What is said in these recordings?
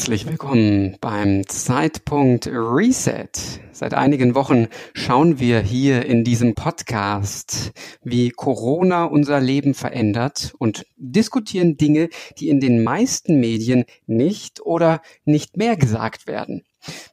Herzlich willkommen beim Zeitpunkt Reset. Seit einigen Wochen schauen wir hier in diesem Podcast, wie Corona unser Leben verändert und diskutieren Dinge, die in den meisten Medien nicht oder nicht mehr gesagt werden.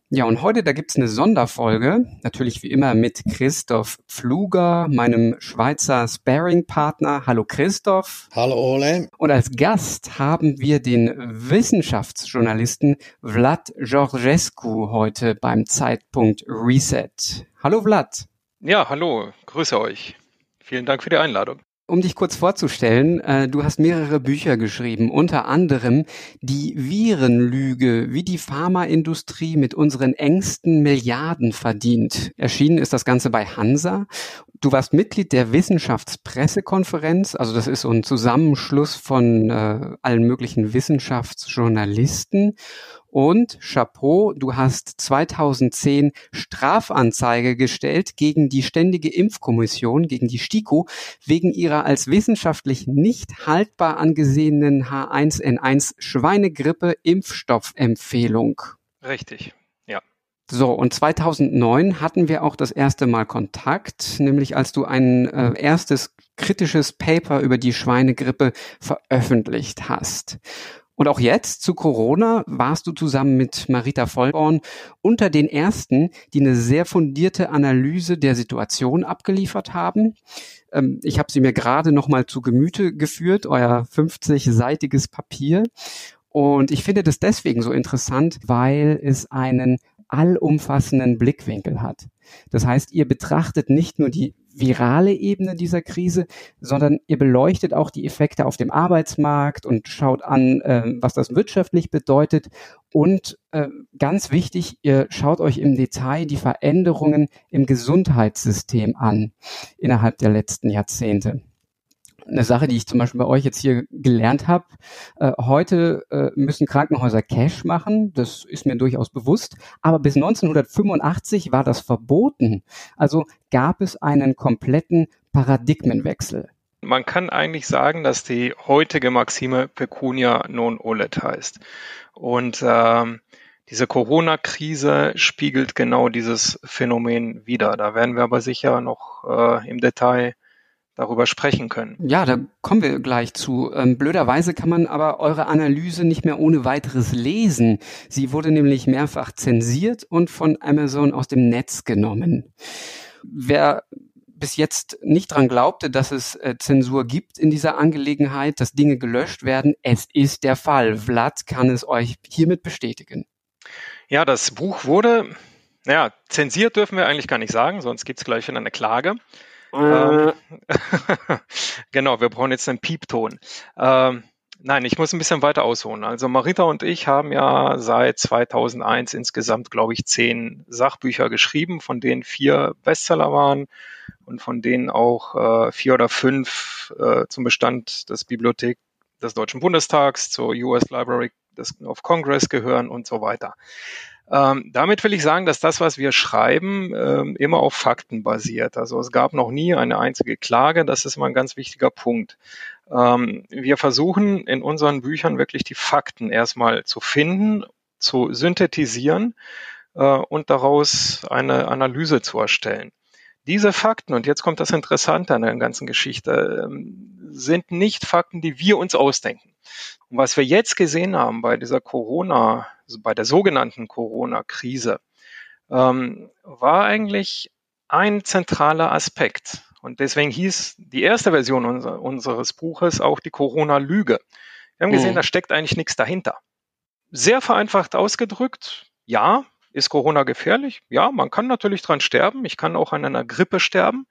Ja, und heute, da gibt's eine Sonderfolge, natürlich wie immer mit Christoph Pfluger, meinem Schweizer Sparing-Partner. Hallo Christoph. Hallo Ole. Und als Gast haben wir den Wissenschaftsjournalisten Vlad Georgescu heute beim Zeitpunkt Reset. Hallo Vlad. Ja, hallo, grüße euch. Vielen Dank für die Einladung. Um dich kurz vorzustellen, äh, du hast mehrere Bücher geschrieben, unter anderem Die Virenlüge, wie die Pharmaindustrie mit unseren Ängsten Milliarden verdient. Erschienen ist das Ganze bei Hansa. Du warst Mitglied der Wissenschaftspressekonferenz, also das ist so ein Zusammenschluss von äh, allen möglichen Wissenschaftsjournalisten und Chapeau, du hast 2010 Strafanzeige gestellt gegen die Ständige Impfkommission, gegen die STIKO, wegen ihrer als wissenschaftlich nicht haltbar angesehenen H1N1 Schweinegrippe Impfstoffempfehlung. Richtig, ja. So, und 2009 hatten wir auch das erste Mal Kontakt, nämlich als du ein äh, erstes kritisches Paper über die Schweinegrippe veröffentlicht hast. Und auch jetzt zu Corona warst du zusammen mit Marita Vollborn unter den ersten, die eine sehr fundierte Analyse der Situation abgeliefert haben. Ähm, ich habe sie mir gerade noch mal zu Gemüte geführt, euer 50-seitiges Papier. Und ich finde das deswegen so interessant, weil es einen allumfassenden Blickwinkel hat. Das heißt, ihr betrachtet nicht nur die virale Ebene dieser Krise, sondern ihr beleuchtet auch die Effekte auf dem Arbeitsmarkt und schaut an, äh, was das wirtschaftlich bedeutet. Und äh, ganz wichtig, ihr schaut euch im Detail die Veränderungen im Gesundheitssystem an innerhalb der letzten Jahrzehnte eine Sache, die ich zum Beispiel bei euch jetzt hier gelernt habe. Äh, heute äh, müssen Krankenhäuser Cash machen, das ist mir durchaus bewusst, aber bis 1985 war das verboten. Also gab es einen kompletten Paradigmenwechsel. Man kann eigentlich sagen, dass die heutige Maxime Pecunia non olet heißt. Und ähm, diese Corona-Krise spiegelt genau dieses Phänomen wider. Da werden wir aber sicher noch äh, im Detail darüber sprechen können. Ja, da kommen wir gleich zu. Ähm, blöderweise kann man aber eure Analyse nicht mehr ohne weiteres lesen. Sie wurde nämlich mehrfach zensiert und von Amazon aus dem Netz genommen. Wer bis jetzt nicht dran glaubte, dass es äh, Zensur gibt in dieser Angelegenheit, dass Dinge gelöscht werden, es ist der Fall. Vlad kann es euch hiermit bestätigen. Ja, das Buch wurde, naja, zensiert dürfen wir eigentlich gar nicht sagen, sonst gibt es gleich wieder eine Klage. Ähm, genau, wir brauchen jetzt einen Piepton. Ähm, nein, ich muss ein bisschen weiter ausholen. Also Marita und ich haben ja seit 2001 insgesamt, glaube ich, zehn Sachbücher geschrieben, von denen vier Bestseller waren und von denen auch äh, vier oder fünf äh, zum Bestand des Bibliothek des Deutschen Bundestags, zur US Library of Congress gehören und so weiter. Ähm, damit will ich sagen, dass das, was wir schreiben, ähm, immer auf Fakten basiert. Also es gab noch nie eine einzige Klage. Das ist mal ein ganz wichtiger Punkt. Ähm, wir versuchen in unseren Büchern wirklich die Fakten erstmal zu finden, zu synthetisieren äh, und daraus eine Analyse zu erstellen. Diese Fakten, und jetzt kommt das Interessante an der ganzen Geschichte, ähm, sind nicht Fakten, die wir uns ausdenken. Und was wir jetzt gesehen haben bei dieser Corona, also bei der sogenannten Corona-Krise, ähm, war eigentlich ein zentraler Aspekt. Und deswegen hieß die erste Version unser, unseres Buches auch die Corona-Lüge. Wir haben gesehen, mhm. da steckt eigentlich nichts dahinter. Sehr vereinfacht ausgedrückt, ja, ist Corona gefährlich? Ja, man kann natürlich dran sterben. Ich kann auch an einer Grippe sterben.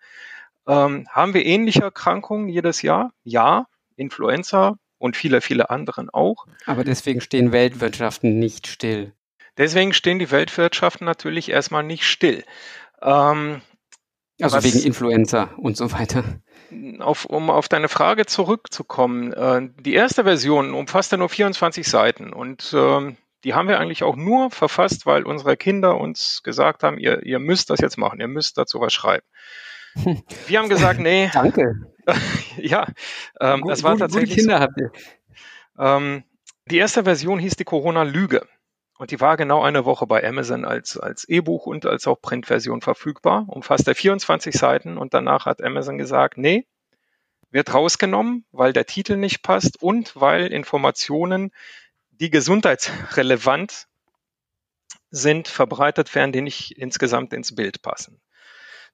Ähm, haben wir ähnliche Erkrankungen jedes Jahr? Ja, Influenza, und viele, viele anderen auch. Aber deswegen stehen Weltwirtschaften nicht still. Deswegen stehen die Weltwirtschaften natürlich erstmal nicht still. Ähm, also wegen Influenza und so weiter. Auf, um auf deine Frage zurückzukommen, äh, die erste Version umfasst ja nur 24 Seiten und äh, die haben wir eigentlich auch nur verfasst, weil unsere Kinder uns gesagt haben, ihr, ihr müsst das jetzt machen, ihr müsst dazu was schreiben. Wir haben gesagt, nee. Danke. ja, ähm, Gut, es war tatsächlich. Gute Kinder habt ihr. Ähm, die erste Version hieß die Corona-Lüge. Und die war genau eine Woche bei Amazon als, als E-Buch und als auch Printversion verfügbar, umfasst er 24 Seiten und danach hat Amazon gesagt, nee, wird rausgenommen, weil der Titel nicht passt und weil Informationen, die gesundheitsrelevant sind, verbreitet werden, die nicht insgesamt ins Bild passen.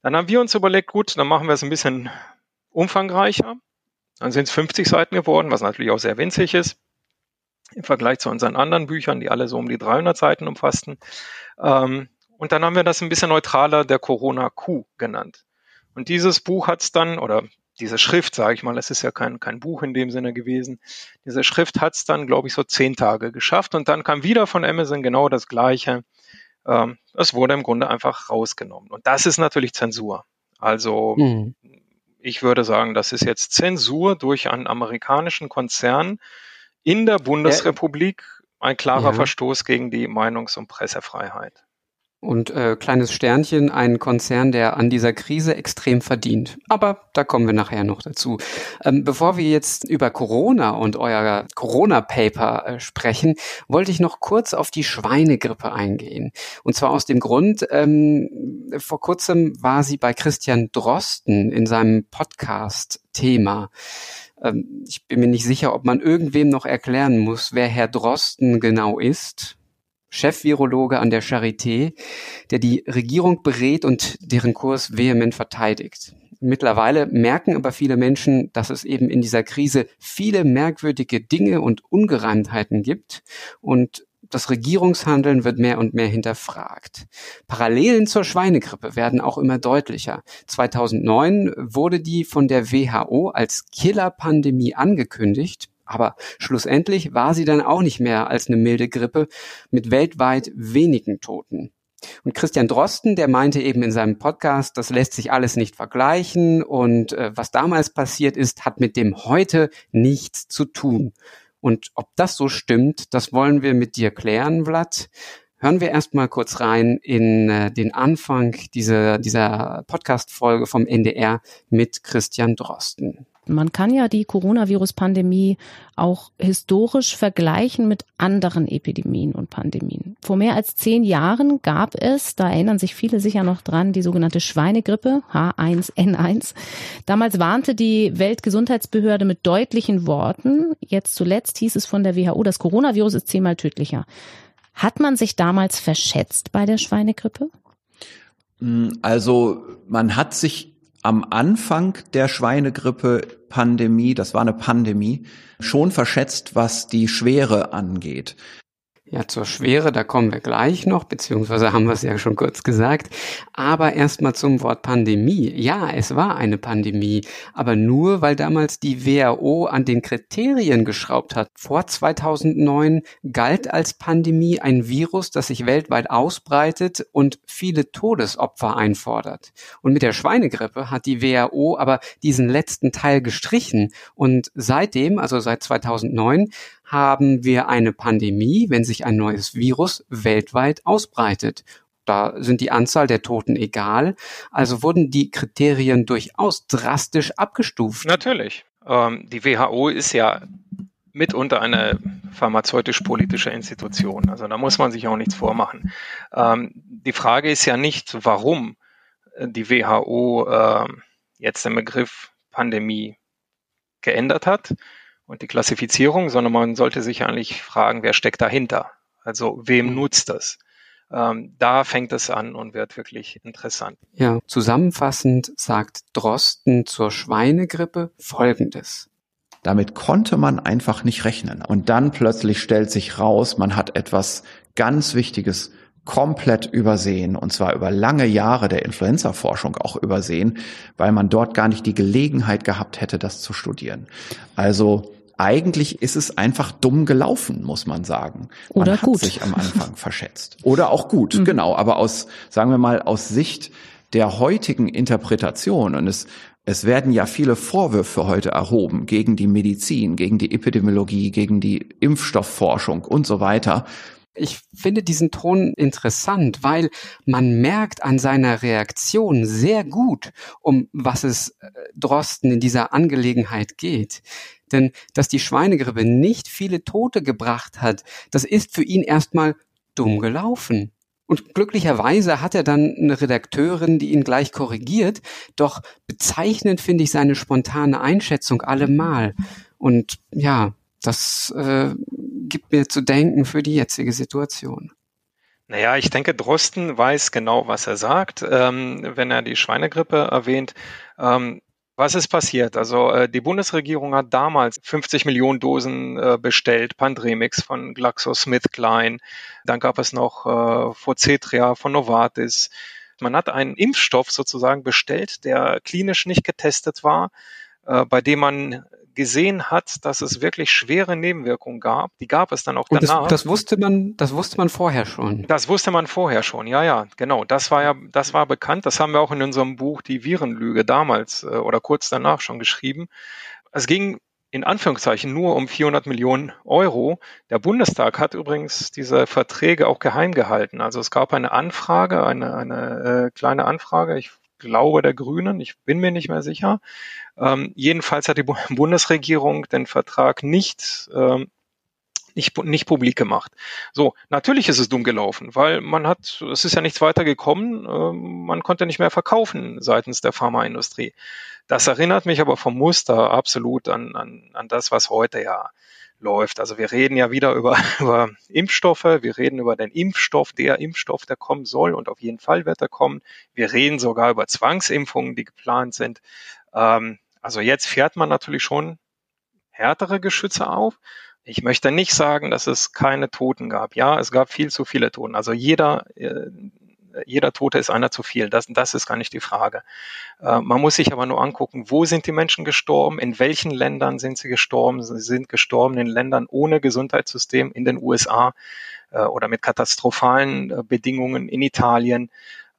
Dann haben wir uns überlegt, gut, dann machen wir es ein bisschen umfangreicher. Dann sind es 50 Seiten geworden, was natürlich auch sehr winzig ist im Vergleich zu unseren anderen Büchern, die alle so um die 300 Seiten umfassten. Ähm, und dann haben wir das ein bisschen neutraler der Corona-Q genannt. Und dieses Buch hat es dann, oder diese Schrift, sage ich mal, es ist ja kein, kein Buch in dem Sinne gewesen, diese Schrift hat es dann, glaube ich, so zehn Tage geschafft. Und dann kam wieder von Amazon genau das Gleiche. Ähm, es wurde im Grunde einfach rausgenommen. Und das ist natürlich Zensur. Also mhm. ich würde sagen, das ist jetzt Zensur durch einen amerikanischen Konzern, in der Bundesrepublik ein klarer ja. Verstoß gegen die Meinungs- und Pressefreiheit. Und äh, kleines Sternchen, ein Konzern, der an dieser Krise extrem verdient. Aber da kommen wir nachher noch dazu. Ähm, bevor wir jetzt über Corona und euer Corona-Paper äh, sprechen, wollte ich noch kurz auf die Schweinegrippe eingehen. Und zwar aus dem Grund, ähm, vor kurzem war sie bei Christian Drosten in seinem Podcast Thema. Ähm, ich bin mir nicht sicher, ob man irgendwem noch erklären muss, wer Herr Drosten genau ist. Chefvirologe an der Charité, der die Regierung berät und deren Kurs vehement verteidigt. Mittlerweile merken aber viele Menschen, dass es eben in dieser Krise viele merkwürdige Dinge und Ungereimtheiten gibt und das Regierungshandeln wird mehr und mehr hinterfragt. Parallelen zur Schweinegrippe werden auch immer deutlicher. 2009 wurde die von der WHO als Killerpandemie angekündigt, aber schlussendlich war sie dann auch nicht mehr als eine milde Grippe mit weltweit wenigen Toten. Und Christian Drosten, der meinte eben in seinem Podcast, das lässt sich alles nicht vergleichen und äh, was damals passiert ist, hat mit dem heute nichts zu tun. Und ob das so stimmt, das wollen wir mit dir klären, Vlad. Hören wir erstmal kurz rein in äh, den Anfang dieser, dieser Podcast-Folge vom NDR mit Christian Drosten. Man kann ja die Coronavirus-Pandemie auch historisch vergleichen mit anderen Epidemien und Pandemien. Vor mehr als zehn Jahren gab es, da erinnern sich viele sicher noch dran, die sogenannte Schweinegrippe H1N1. Damals warnte die Weltgesundheitsbehörde mit deutlichen Worten. Jetzt zuletzt hieß es von der WHO, das Coronavirus ist zehnmal tödlicher. Hat man sich damals verschätzt bei der Schweinegrippe? Also man hat sich am Anfang der Schweinegrippe-Pandemie, das war eine Pandemie, schon verschätzt, was die Schwere angeht. Ja, zur Schwere, da kommen wir gleich noch, beziehungsweise haben wir es ja schon kurz gesagt. Aber erstmal zum Wort Pandemie. Ja, es war eine Pandemie, aber nur, weil damals die WHO an den Kriterien geschraubt hat. Vor 2009 galt als Pandemie ein Virus, das sich weltweit ausbreitet und viele Todesopfer einfordert. Und mit der Schweinegrippe hat die WHO aber diesen letzten Teil gestrichen. Und seitdem, also seit 2009, haben wir eine Pandemie, wenn sich ein neues Virus weltweit ausbreitet. Da sind die Anzahl der Toten egal. Also wurden die Kriterien durchaus drastisch abgestuft. Natürlich. Ähm, die WHO ist ja mitunter eine pharmazeutisch-politische Institution. Also da muss man sich auch nichts vormachen. Ähm, die Frage ist ja nicht, warum die WHO äh, jetzt den Begriff Pandemie geändert hat, und die Klassifizierung, sondern man sollte sich eigentlich fragen, wer steckt dahinter? Also wem mhm. nutzt das? Ähm, da fängt es an und wird wirklich interessant. Ja, zusammenfassend sagt Drosten zur Schweinegrippe Folgendes. Damit konnte man einfach nicht rechnen. Und dann plötzlich stellt sich raus, man hat etwas ganz Wichtiges komplett übersehen, und zwar über lange Jahre der Influenza-Forschung auch übersehen, weil man dort gar nicht die Gelegenheit gehabt hätte, das zu studieren. Also eigentlich ist es einfach dumm gelaufen, muss man sagen. Man Oder hat gut. sich am Anfang verschätzt. Oder auch gut, mhm. genau. Aber aus, sagen wir mal, aus Sicht der heutigen Interpretation und es es werden ja viele Vorwürfe heute erhoben gegen die Medizin, gegen die Epidemiologie, gegen die Impfstoffforschung und so weiter. Ich finde diesen Ton interessant, weil man merkt an seiner Reaktion sehr gut, um was es äh, Drosten in dieser Angelegenheit geht. Denn dass die Schweinegrippe nicht viele Tote gebracht hat, das ist für ihn erstmal dumm gelaufen. Und glücklicherweise hat er dann eine Redakteurin, die ihn gleich korrigiert. Doch bezeichnend finde ich seine spontane Einschätzung allemal. Und ja, das äh, gibt mir zu denken für die jetzige Situation. Naja, ich denke, Drosten weiß genau, was er sagt, ähm, wenn er die Schweinegrippe erwähnt. Ähm, was ist passiert? Also äh, die Bundesregierung hat damals 50 Millionen Dosen äh, bestellt, Pandremix von GlaxoSmithKline. Dann gab es noch äh, Forcetria von Novartis. Man hat einen Impfstoff sozusagen bestellt, der klinisch nicht getestet war, äh, bei dem man gesehen hat, dass es wirklich schwere Nebenwirkungen gab. Die gab es dann auch Und danach. Das, das wusste man, das wusste man vorher schon. Das wusste man vorher schon, ja, ja, genau. Das war ja, das war bekannt. Das haben wir auch in unserem Buch Die Virenlüge damals äh, oder kurz danach schon geschrieben. Es ging in Anführungszeichen nur um 400 Millionen Euro. Der Bundestag hat übrigens diese Verträge auch geheim gehalten. Also es gab eine Anfrage, eine, eine äh, kleine Anfrage. Ich glaube der Grünen, ich bin mir nicht mehr sicher. Ähm, jedenfalls hat die Bundesregierung den Vertrag nicht ähm, nicht, nicht publik gemacht. So, natürlich ist es dumm gelaufen, weil man hat, es ist ja nichts weiter gekommen, äh, man konnte nicht mehr verkaufen seitens der Pharmaindustrie. Das erinnert mich aber vom Muster absolut an, an, an das, was heute ja läuft. Also wir reden ja wieder über, über Impfstoffe, wir reden über den Impfstoff, der Impfstoff, der kommen soll und auf jeden Fall wird er kommen. Wir reden sogar über Zwangsimpfungen, die geplant sind. Ähm, also jetzt fährt man natürlich schon härtere Geschütze auf. Ich möchte nicht sagen, dass es keine Toten gab. Ja, es gab viel zu viele Toten. Also jeder, äh, jeder Tote ist einer zu viel. Das, das ist gar nicht die Frage. Äh, man muss sich aber nur angucken, wo sind die Menschen gestorben, in welchen Ländern sind sie gestorben. Sie sind gestorben in Ländern ohne Gesundheitssystem, in den USA äh, oder mit katastrophalen äh, Bedingungen in Italien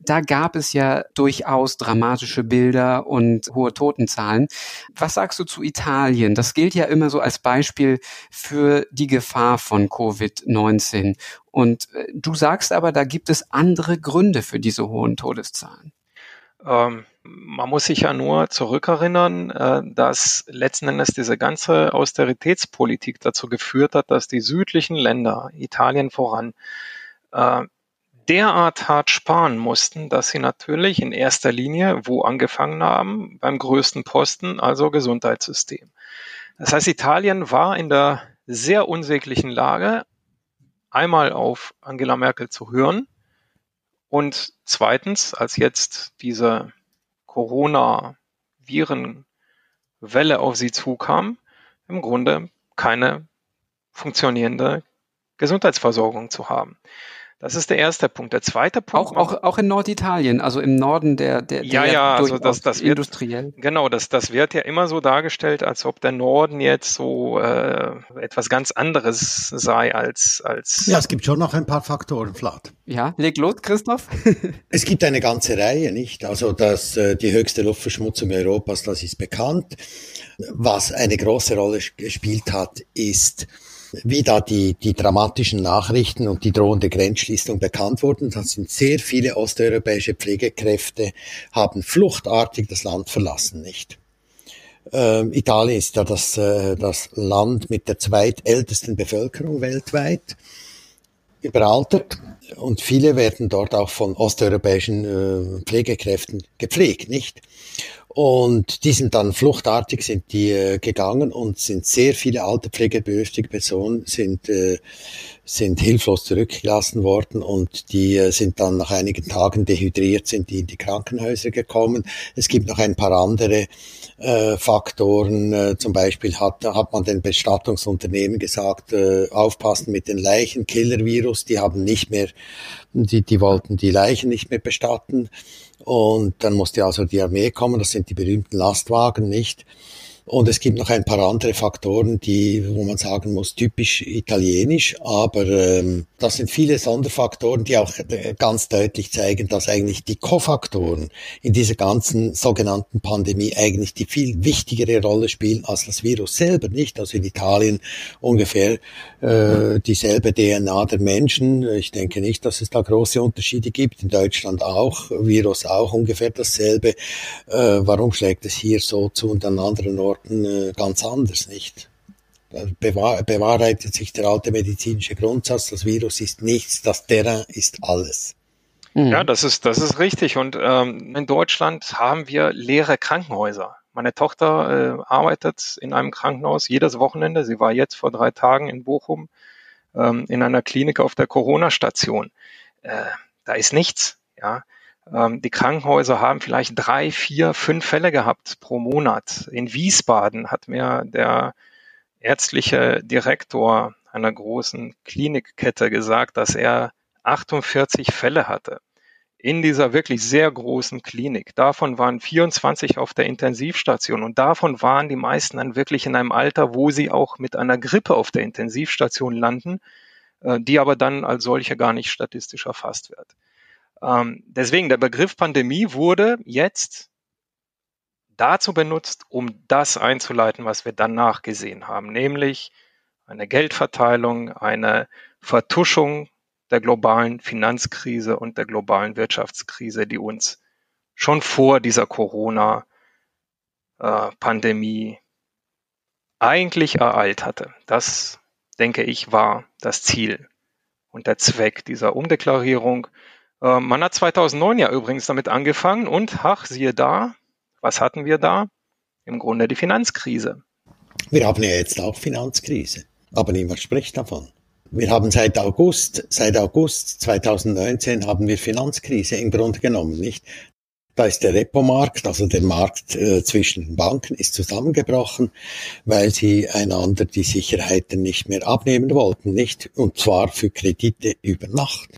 da gab es ja durchaus dramatische Bilder und hohe Totenzahlen. Was sagst du zu Italien? Das gilt ja immer so als Beispiel für die Gefahr von Covid-19. Und äh, du sagst aber, da gibt es andere Gründe für diese hohen Todeszahlen. Ähm, man muss sich ja nur zurückerinnern, äh, dass letzten Endes diese ganze Austeritätspolitik dazu geführt hat, dass die südlichen Länder, Italien voran, äh, derart hart sparen mussten, dass sie natürlich in erster Linie wo angefangen haben? Beim größten Posten, also Gesundheitssystem. Das heißt, Italien war in der sehr unsäglichen Lage, einmal auf Angela Merkel zu hören und zweitens, als jetzt diese Corona-Virenwelle auf sie zukam, im Grunde keine funktionierende Gesundheitsversorgung zu haben. Das ist der erste Punkt. Der zweite Punkt. Auch, auch, auch in Norditalien, also im Norden der, der, ja, ja, also das, das wird, industriell. Genau, das, das wird ja immer so dargestellt, als ob der Norden jetzt so äh, etwas ganz anderes sei als, als. Ja, es gibt schon noch ein paar Faktoren, Flat. Ja, leg los, Christoph. es gibt eine ganze Reihe, nicht? Also, dass äh, die höchste Luftverschmutzung Europas, das ist bekannt. Was eine große Rolle gespielt hat, ist wie da die, die dramatischen Nachrichten und die drohende Grenzschließung bekannt wurden. Da sind sehr viele osteuropäische Pflegekräfte, haben fluchtartig das Land verlassen, nicht? Ähm, Italien ist ja das, äh, das Land mit der zweitältesten Bevölkerung weltweit, überaltert und viele werden dort auch von osteuropäischen äh, Pflegekräften gepflegt, nicht? Und die sind dann fluchtartig sind die äh, gegangen und sind sehr viele alte pflegebedürftige Personen sind äh, sind hilflos zurückgelassen worden und die äh, sind dann nach einigen Tagen dehydriert sind die in die Krankenhäuser gekommen. Es gibt noch ein paar andere äh, Faktoren. Äh, zum Beispiel hat hat man den Bestattungsunternehmen gesagt, äh, aufpassen mit den Leichen, Killer-Virus. Die haben nicht mehr die die wollten die Leichen nicht mehr bestatten. Und dann musste also die Armee kommen, das sind die berühmten Lastwagen, nicht? Und es gibt noch ein paar andere Faktoren, die, wo man sagen muss, typisch italienisch, aber ähm, das sind viele Sonderfaktoren, die auch äh, ganz deutlich zeigen, dass eigentlich die Kofaktoren in dieser ganzen sogenannten Pandemie eigentlich die viel wichtigere Rolle spielen als das Virus selber, nicht? Also in Italien ungefähr äh, dieselbe DNA der Menschen. Ich denke nicht, dass es da große Unterschiede gibt. In Deutschland auch, Virus auch ungefähr dasselbe. Äh, warum schlägt es hier so zu und an anderen Orten äh, ganz anders, nicht? bewahr, bewahrheitet sich der alte medizinische Grundsatz, das Virus ist nichts, das Terrain ist alles. Mhm. Ja, das ist, das ist richtig. Und ähm, in Deutschland haben wir leere Krankenhäuser. Meine Tochter äh, arbeitet in einem Krankenhaus jedes Wochenende. Sie war jetzt vor drei Tagen in Bochum ähm, in einer Klinik auf der Corona-Station. Äh, da ist nichts. Ja, die Krankenhäuser haben vielleicht drei, vier, fünf Fälle gehabt pro Monat. In Wiesbaden hat mir der ärztliche Direktor einer großen Klinikkette gesagt, dass er 48 Fälle hatte in dieser wirklich sehr großen Klinik. Davon waren 24 auf der Intensivstation und davon waren die meisten dann wirklich in einem Alter, wo sie auch mit einer Grippe auf der Intensivstation landen, äh, die aber dann als solche gar nicht statistisch erfasst wird. Ähm, deswegen, der Begriff Pandemie wurde jetzt dazu benutzt, um das einzuleiten, was wir danach gesehen haben, nämlich eine Geldverteilung, eine Vertuschung der globalen Finanzkrise und der globalen Wirtschaftskrise, die uns schon vor dieser Corona-Pandemie eigentlich ereilt hatte. Das, denke ich, war das Ziel und der Zweck dieser Umdeklarierung. Äh, man hat 2009 ja übrigens damit angefangen und, ach, siehe da, was hatten wir da? Im Grunde die Finanzkrise. Wir haben ja jetzt auch Finanzkrise, aber niemand spricht davon. Wir haben seit August, seit August 2019 haben wir Finanzkrise im Grunde genommen, nicht? Da ist der Repo-Markt, also der Markt äh, zwischen den Banken, ist zusammengebrochen, weil sie einander die Sicherheiten nicht mehr abnehmen wollten, nicht? Und zwar für Kredite über Nacht.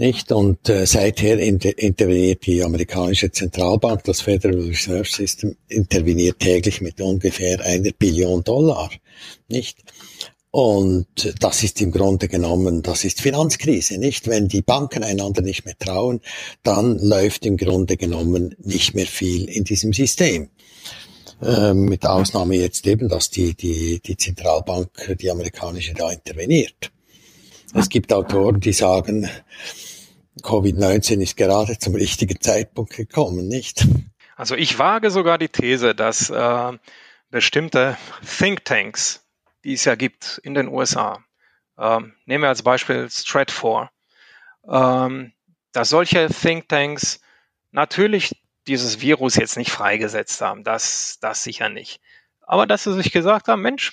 Nicht? Und äh, seither inter interveniert die amerikanische Zentralbank, das Federal Reserve System, interveniert täglich mit ungefähr einer Billion Dollar. Nicht? Und das ist im Grunde genommen, das ist Finanzkrise, nicht? Wenn die Banken einander nicht mehr trauen, dann läuft im Grunde genommen nicht mehr viel in diesem System. Ähm, mit Ausnahme jetzt eben, dass die, die, die Zentralbank, die amerikanische, da interveniert. Es gibt Autoren, die sagen, Covid-19 ist gerade zum richtigen Zeitpunkt gekommen, nicht? Also ich wage sogar die These, dass äh, bestimmte Thinktanks die es ja gibt in den USA. Ähm, nehmen wir als Beispiel Stratfor. Ähm, dass solche Thinktanks natürlich dieses Virus jetzt nicht freigesetzt haben, das, das sicher nicht. Aber dass sie sich gesagt haben, Mensch,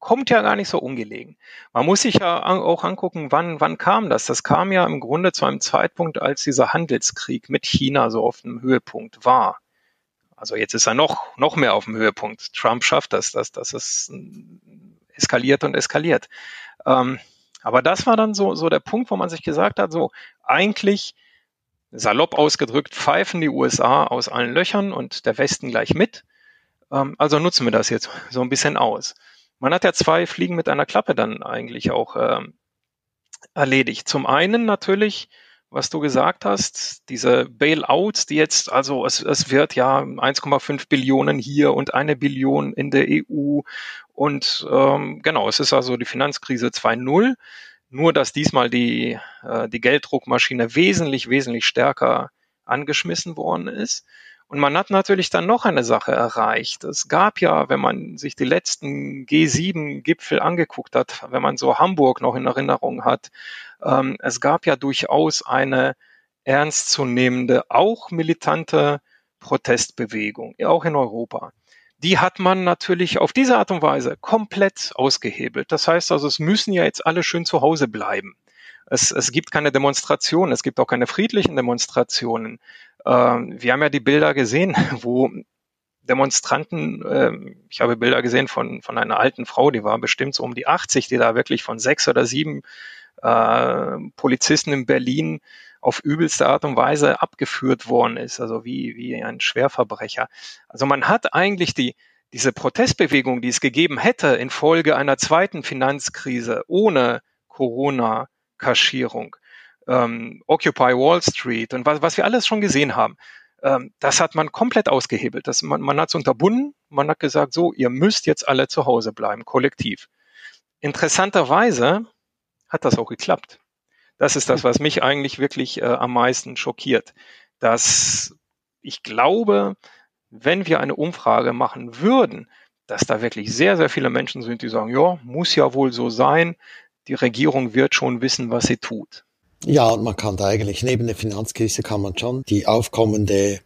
kommt ja gar nicht so ungelegen. Man muss sich ja auch angucken, wann, wann kam das? Das kam ja im Grunde zu einem Zeitpunkt, als dieser Handelskrieg mit China so auf dem Höhepunkt war. Also jetzt ist er noch, noch mehr auf dem Höhepunkt. Trump schafft das, dass, dass es eskaliert und eskaliert. Ähm, aber das war dann so, so der Punkt, wo man sich gesagt hat, so eigentlich salopp ausgedrückt, pfeifen die USA aus allen Löchern und der Westen gleich mit. Ähm, also nutzen wir das jetzt so ein bisschen aus. Man hat ja zwei Fliegen mit einer Klappe dann eigentlich auch ähm, erledigt. Zum einen natürlich was du gesagt hast, diese Bailouts, die jetzt, also es, es wird ja 1,5 Billionen hier und eine Billion in der EU und ähm, genau, es ist also die Finanzkrise 2.0, nur dass diesmal die, äh, die Gelddruckmaschine wesentlich, wesentlich stärker angeschmissen worden ist. Und man hat natürlich dann noch eine Sache erreicht. Es gab ja, wenn man sich die letzten G7-Gipfel angeguckt hat, wenn man so Hamburg noch in Erinnerung hat, ähm, es gab ja durchaus eine ernstzunehmende, auch militante Protestbewegung, auch in Europa. Die hat man natürlich auf diese Art und Weise komplett ausgehebelt. Das heißt also, es müssen ja jetzt alle schön zu Hause bleiben. Es, es gibt keine Demonstrationen, es gibt auch keine friedlichen Demonstrationen. Ähm, wir haben ja die Bilder gesehen, wo Demonstranten, äh, ich habe Bilder gesehen von, von einer alten Frau, die war bestimmt so um die 80, die da wirklich von sechs oder sieben äh, Polizisten in Berlin auf übelste Art und Weise abgeführt worden ist, also wie, wie ein Schwerverbrecher. Also man hat eigentlich die, diese Protestbewegung, die es gegeben hätte infolge einer zweiten Finanzkrise ohne Corona-Kaschierung, ähm, Occupy Wall Street und was, was wir alles schon gesehen haben, ähm, das hat man komplett ausgehebelt. Das, man, man hat es unterbunden, man hat gesagt, so, ihr müsst jetzt alle zu Hause bleiben, kollektiv. Interessanterweise hat das auch geklappt. Das ist das, was mich eigentlich wirklich äh, am meisten schockiert. Dass ich glaube, wenn wir eine Umfrage machen würden, dass da wirklich sehr, sehr viele Menschen sind, die sagen, ja, muss ja wohl so sein. Die Regierung wird schon wissen, was sie tut. Ja, und man kann da eigentlich neben der Finanzkrise kann man schon die aufkommende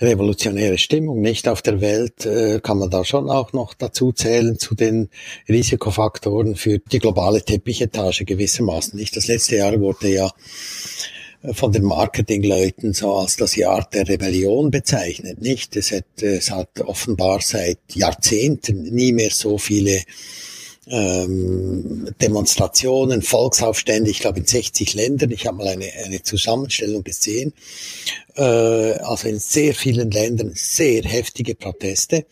revolutionäre Stimmung nicht auf der Welt, äh, kann man da schon auch noch dazu zählen zu den Risikofaktoren für die globale Teppichetage gewissermaßen. Nicht das letzte Jahr wurde ja von den Marketingleuten so als das Jahr der Rebellion bezeichnet, nicht? Es hat, es hat offenbar seit Jahrzehnten nie mehr so viele ähm, Demonstrationen, Volksaufstände, ich glaube in 60 Ländern. Ich habe mal eine, eine Zusammenstellung gesehen. Äh, also in sehr vielen Ländern sehr heftige Proteste.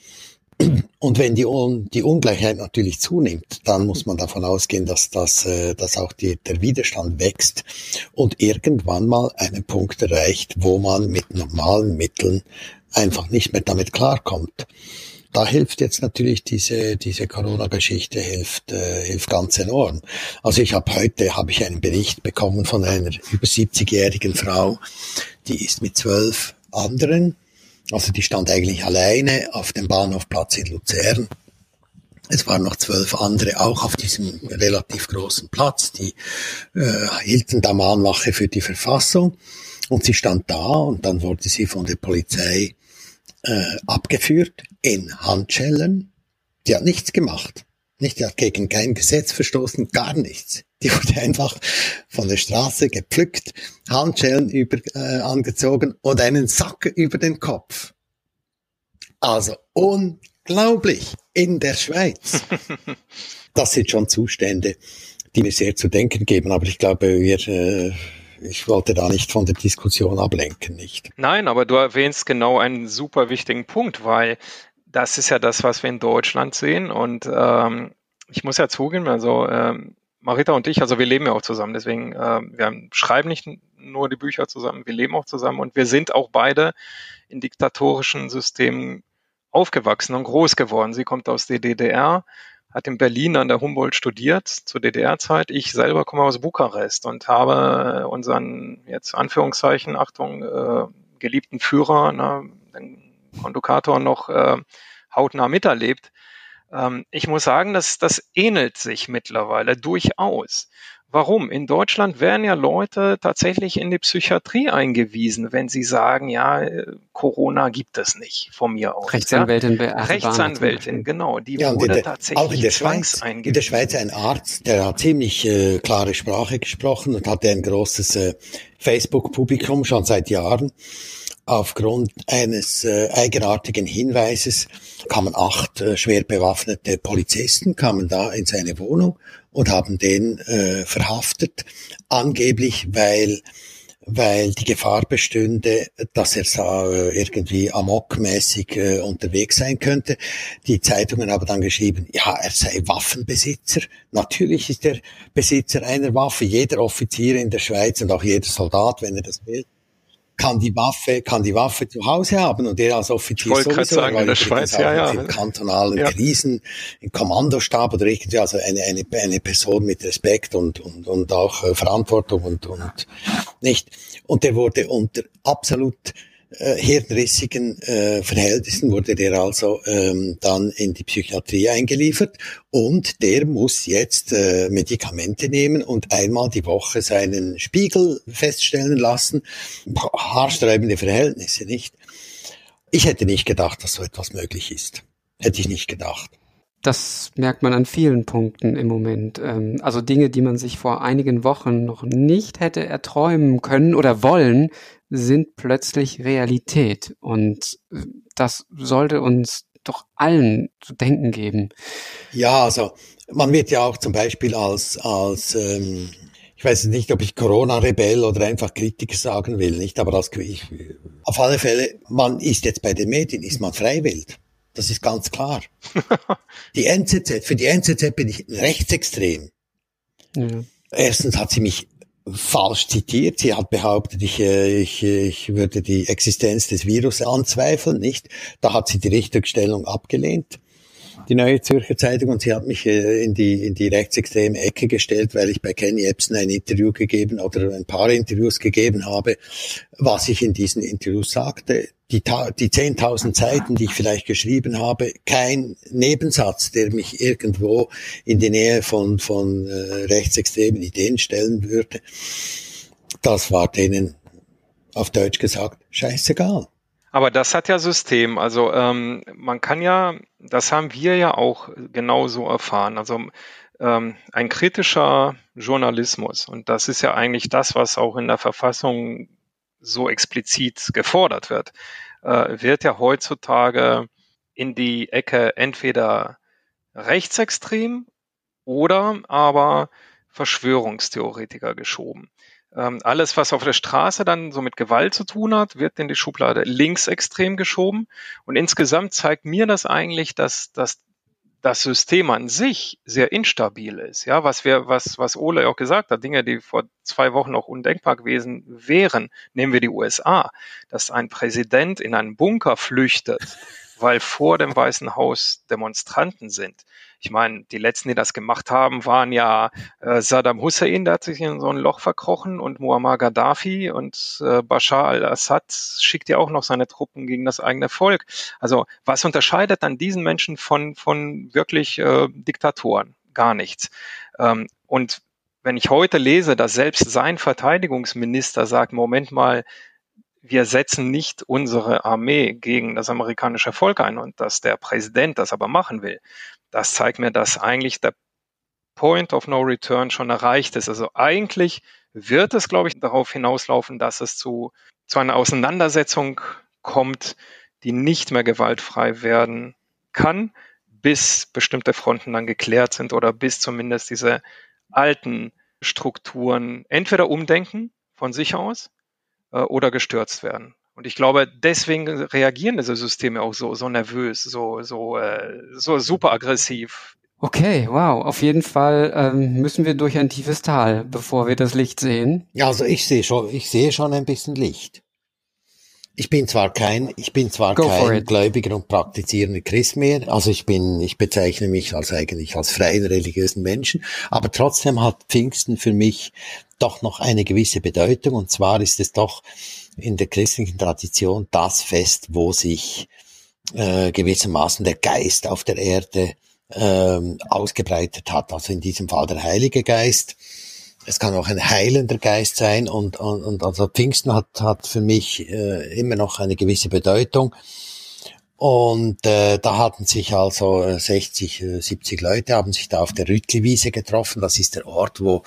Und wenn die, Un die Ungleichheit natürlich zunimmt, dann muss man davon ausgehen, dass, das, äh, dass auch die, der Widerstand wächst und irgendwann mal einen Punkt erreicht, wo man mit normalen Mitteln einfach nicht mehr damit klarkommt da hilft jetzt natürlich diese diese Corona-Geschichte hilft äh, hilft ganz enorm. Also ich habe heute habe ich einen Bericht bekommen von einer über 70-jährigen Frau, die ist mit zwölf anderen, also die stand eigentlich alleine auf dem Bahnhofplatz in Luzern. Es waren noch zwölf andere auch auf diesem relativ großen Platz, die äh, hielten da Mahnwache für die Verfassung. Und sie stand da und dann wurde sie von der Polizei äh, abgeführt in Handschellen. Die hat nichts gemacht. Nicht, die hat gegen kein Gesetz verstoßen, gar nichts. Die wurde einfach von der Straße gepflückt, Handschellen über, äh, angezogen und einen Sack über den Kopf. Also unglaublich in der Schweiz. Das sind schon Zustände, die mir sehr zu denken geben. Aber ich glaube, wir äh, ich wollte da nicht von der Diskussion ablenken, nicht. Nein, aber du erwähnst genau einen super wichtigen Punkt, weil das ist ja das, was wir in Deutschland sehen. Und ähm, ich muss ja zugeben, also ähm, Marita und ich, also wir leben ja auch zusammen, deswegen äh, wir schreiben nicht nur die Bücher zusammen, wir leben auch zusammen und wir sind auch beide in diktatorischen Systemen aufgewachsen und groß geworden. Sie kommt aus der DDR hat in Berlin an der Humboldt studiert zur DDR-Zeit. Ich selber komme aus Bukarest und habe unseren, jetzt Anführungszeichen, Achtung, äh, geliebten Führer, ne, den Kondukator noch äh, hautnah miterlebt. Ähm, ich muss sagen, dass das ähnelt sich mittlerweile durchaus. Warum? In Deutschland werden ja Leute tatsächlich in die Psychiatrie eingewiesen, wenn sie sagen, ja, Corona gibt es nicht von mir aus. Rechtsanwältin, ja? Rechtsanwältin, genau, die ja, wurde der, tatsächlich auch in der Schweiz, in der Schweiz ein Arzt, der hat ziemlich äh, klare Sprache gesprochen und hatte ein großes äh, Facebook-Publikum schon seit Jahren aufgrund eines äh, eigenartigen Hinweises kamen acht äh, schwer bewaffnete Polizisten, kamen da in seine Wohnung und haben den äh, verhaftet, angeblich weil weil die Gefahr bestünde, dass er äh, irgendwie amokmäßig äh, unterwegs sein könnte. Die Zeitungen haben dann geschrieben, ja, er sei Waffenbesitzer. Natürlich ist er Besitzer einer Waffe. Jeder Offizier in der Schweiz und auch jeder Soldat, wenn er das will, kann die Waffe, kann die Waffe zu Hause haben und er als Offizier sowieso, sagen, in der Schweiz, ja, ja. Im kantonalen ja. Krisen, im Kommandostab oder irgendwie, also eine, eine, eine Person mit Respekt und, und, und auch äh, Verantwortung und, und nicht. Und der wurde unter absolut äh, äh, Verhältnissen wurde der also ähm, dann in die Psychiatrie eingeliefert und der muss jetzt äh, Medikamente nehmen und einmal die Woche seinen Spiegel feststellen lassen. Haarsträubende Verhältnisse, nicht? Ich hätte nicht gedacht, dass so etwas möglich ist. Hätte ich nicht gedacht. Das merkt man an vielen Punkten im Moment. Ähm, also Dinge, die man sich vor einigen Wochen noch nicht hätte erträumen können oder wollen, sind plötzlich Realität. Und äh, das sollte uns doch allen zu denken geben. Ja, also man wird ja auch zum Beispiel als, als ähm, ich weiß nicht, ob ich Corona-Rebell oder einfach Kritiker sagen will, nicht, aber als, ich, auf alle Fälle, man ist jetzt bei den Medien, ist man freiwillig. Das ist ganz klar. die NZZ, für die NZZ bin ich rechtsextrem. Ja. Erstens hat sie mich falsch zitiert. Sie hat behauptet, ich, äh, ich, ich würde die Existenz des Virus anzweifeln, nicht? Da hat sie die Richtigstellung abgelehnt. Die Neue Zürcher Zeitung, und sie hat mich äh, in die, in die rechtsextreme Ecke gestellt, weil ich bei Kenny Epson ein Interview gegeben oder ein paar Interviews gegeben habe, was ich in diesen Interviews sagte. Die, die 10.000 Seiten, die ich vielleicht geschrieben habe, kein Nebensatz, der mich irgendwo in die Nähe von, von äh, rechtsextremen Ideen stellen würde. Das war denen auf Deutsch gesagt scheißegal. Aber das hat ja System. Also ähm, man kann ja, das haben wir ja auch genauso erfahren. Also ähm, ein kritischer Journalismus, und das ist ja eigentlich das, was auch in der Verfassung so explizit gefordert wird, äh, wird ja heutzutage in die Ecke entweder rechtsextrem oder aber Verschwörungstheoretiker geschoben. Ähm, alles, was auf der Straße dann so mit Gewalt zu tun hat, wird in die Schublade linksextrem geschoben. Und insgesamt zeigt mir das eigentlich, dass, dass das System an sich sehr instabil ist. Ja, was wir, was, was Ole auch gesagt hat, Dinge, die vor zwei Wochen noch undenkbar gewesen wären, nehmen wir die USA, dass ein Präsident in einen Bunker flüchtet, weil vor dem Weißen Haus Demonstranten sind ich meine, die letzten, die das gemacht haben, waren ja äh, Saddam Hussein, der hat sich in so ein Loch verkrochen und Muammar Gaddafi und äh, Bashar al-Assad schickt ja auch noch seine Truppen gegen das eigene Volk. Also was unterscheidet dann diesen Menschen von, von wirklich äh, Diktatoren? Gar nichts. Ähm, und wenn ich heute lese, dass selbst sein Verteidigungsminister sagt, Moment mal, wir setzen nicht unsere Armee gegen das amerikanische Volk ein und dass der Präsident das aber machen will, das zeigt mir, dass eigentlich der Point of No Return schon erreicht ist. Also eigentlich wird es, glaube ich, darauf hinauslaufen, dass es zu, zu einer Auseinandersetzung kommt, die nicht mehr gewaltfrei werden kann, bis bestimmte Fronten dann geklärt sind oder bis zumindest diese alten Strukturen entweder umdenken von sich aus äh, oder gestürzt werden. Und ich glaube, deswegen reagieren diese Systeme auch so, so nervös, so, so, äh, so super aggressiv. Okay, wow. Auf jeden Fall ähm, müssen wir durch ein tiefes Tal, bevor wir das Licht sehen. Ja, also ich sehe schon, ich sehe schon ein bisschen Licht. Ich bin zwar kein, ich bin zwar Go kein gläubiger und praktizierender Christ mehr. Also ich bin, ich bezeichne mich als eigentlich als freien religiösen Menschen. Aber trotzdem hat Pfingsten für mich doch noch eine gewisse Bedeutung. Und zwar ist es doch in der christlichen Tradition das Fest, wo sich äh, gewissermaßen der Geist auf der Erde ähm, ausgebreitet hat. Also in diesem Fall der Heilige Geist. Es kann auch ein heilender Geist sein und, und, und also Pfingsten hat, hat für mich äh, immer noch eine gewisse Bedeutung. Und äh, da hatten sich also 60, äh, 70 äh, Leute haben sich da auf der Rütliwiese getroffen. Das ist der Ort, wo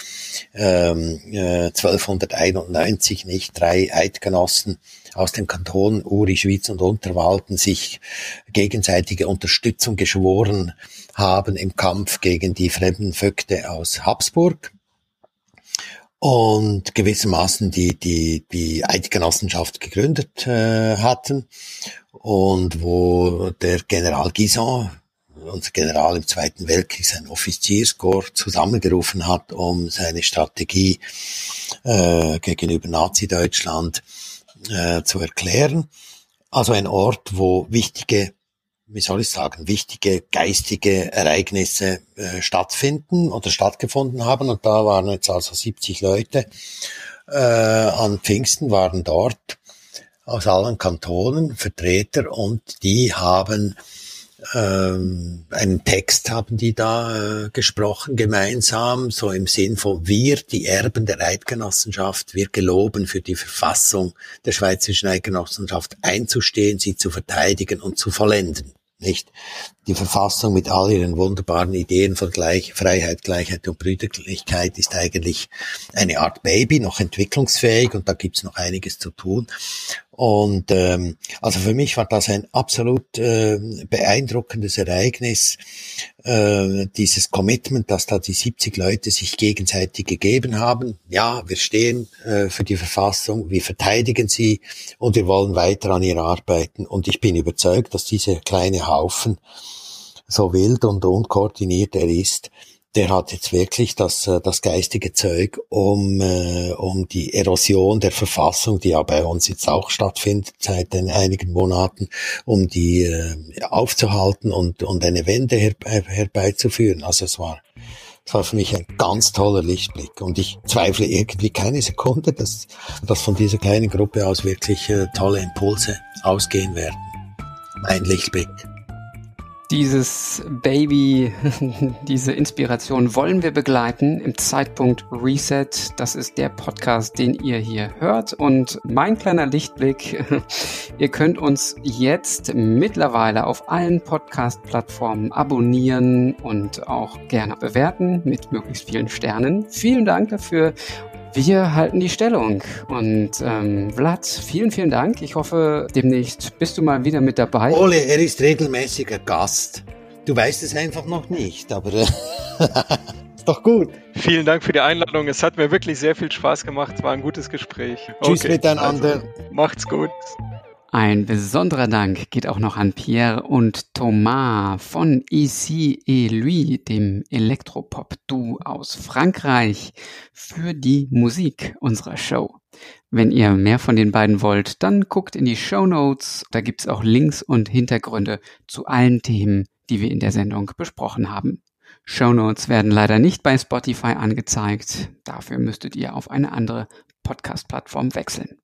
ähm, äh, 1291 nicht drei Eidgenossen aus den Kantonen Uri, Schwyz und Unterwalden sich gegenseitige Unterstützung geschworen haben im Kampf gegen die fremden Vögte aus Habsburg und gewissermaßen die, die, die Eidgenossenschaft gegründet äh, hatten und wo der General Guison, unser General im Zweiten Weltkrieg, sein Offizierskorps zusammengerufen hat, um seine Strategie äh, gegenüber Nazi-Deutschland äh, zu erklären. Also ein Ort, wo wichtige wie soll ich sagen, wichtige geistige Ereignisse äh, stattfinden oder stattgefunden haben. Und da waren jetzt also 70 Leute äh, an Pfingsten waren dort aus allen Kantonen Vertreter und die haben ähm, einen Text haben die da äh, gesprochen gemeinsam, so im Sinn von wir, die Erben der Eidgenossenschaft, wir geloben für die Verfassung der Schweizerischen Eidgenossenschaft einzustehen, sie zu verteidigen und zu vollenden nicht? Die Verfassung mit all ihren wunderbaren Ideen von Gleich, Freiheit, Gleichheit und Brüderlichkeit ist eigentlich eine Art Baby, noch entwicklungsfähig und da gibt's noch einiges zu tun. Und ähm, also für mich war das ein absolut äh, beeindruckendes Ereignis, äh, dieses Commitment, dass da die 70 Leute sich gegenseitig gegeben haben. Ja, wir stehen äh, für die Verfassung, wir verteidigen sie und wir wollen weiter an ihr arbeiten. Und ich bin überzeugt, dass dieser kleine Haufen, so wild und unkoordiniert er ist, der hat jetzt wirklich das, äh, das geistige Zeug, um, äh, um die Erosion der Verfassung, die ja bei uns jetzt auch stattfindet seit einigen Monaten, um die äh, aufzuhalten und, und eine Wende her, herbeizuführen. Also es war, es war für mich ein ganz toller Lichtblick und ich zweifle irgendwie keine Sekunde, dass, dass von dieser kleinen Gruppe aus wirklich äh, tolle Impulse ausgehen werden. Mein Lichtblick. Dieses Baby, diese Inspiration wollen wir begleiten im Zeitpunkt Reset. Das ist der Podcast, den ihr hier hört. Und mein kleiner Lichtblick, ihr könnt uns jetzt mittlerweile auf allen Podcast-Plattformen abonnieren und auch gerne bewerten mit möglichst vielen Sternen. Vielen Dank dafür wir halten die Stellung. Und ähm, Vlad, vielen, vielen Dank. Ich hoffe, demnächst bist du mal wieder mit dabei. Ole, er ist regelmäßiger Gast. Du weißt es einfach noch nicht, aber äh, ist doch gut. Vielen Dank für die Einladung. Es hat mir wirklich sehr viel Spaß gemacht. Es war ein gutes Gespräch. Tschüss okay, miteinander. Also, macht's gut. Ein besonderer Dank geht auch noch an Pierre und Thomas von Ici et Lui, dem Elektropop-Duo aus Frankreich, für die Musik unserer Show. Wenn ihr mehr von den beiden wollt, dann guckt in die Show Notes. Da gibt's auch Links und Hintergründe zu allen Themen, die wir in der Sendung besprochen haben. Show Notes werden leider nicht bei Spotify angezeigt. Dafür müsstet ihr auf eine andere Podcast-Plattform wechseln.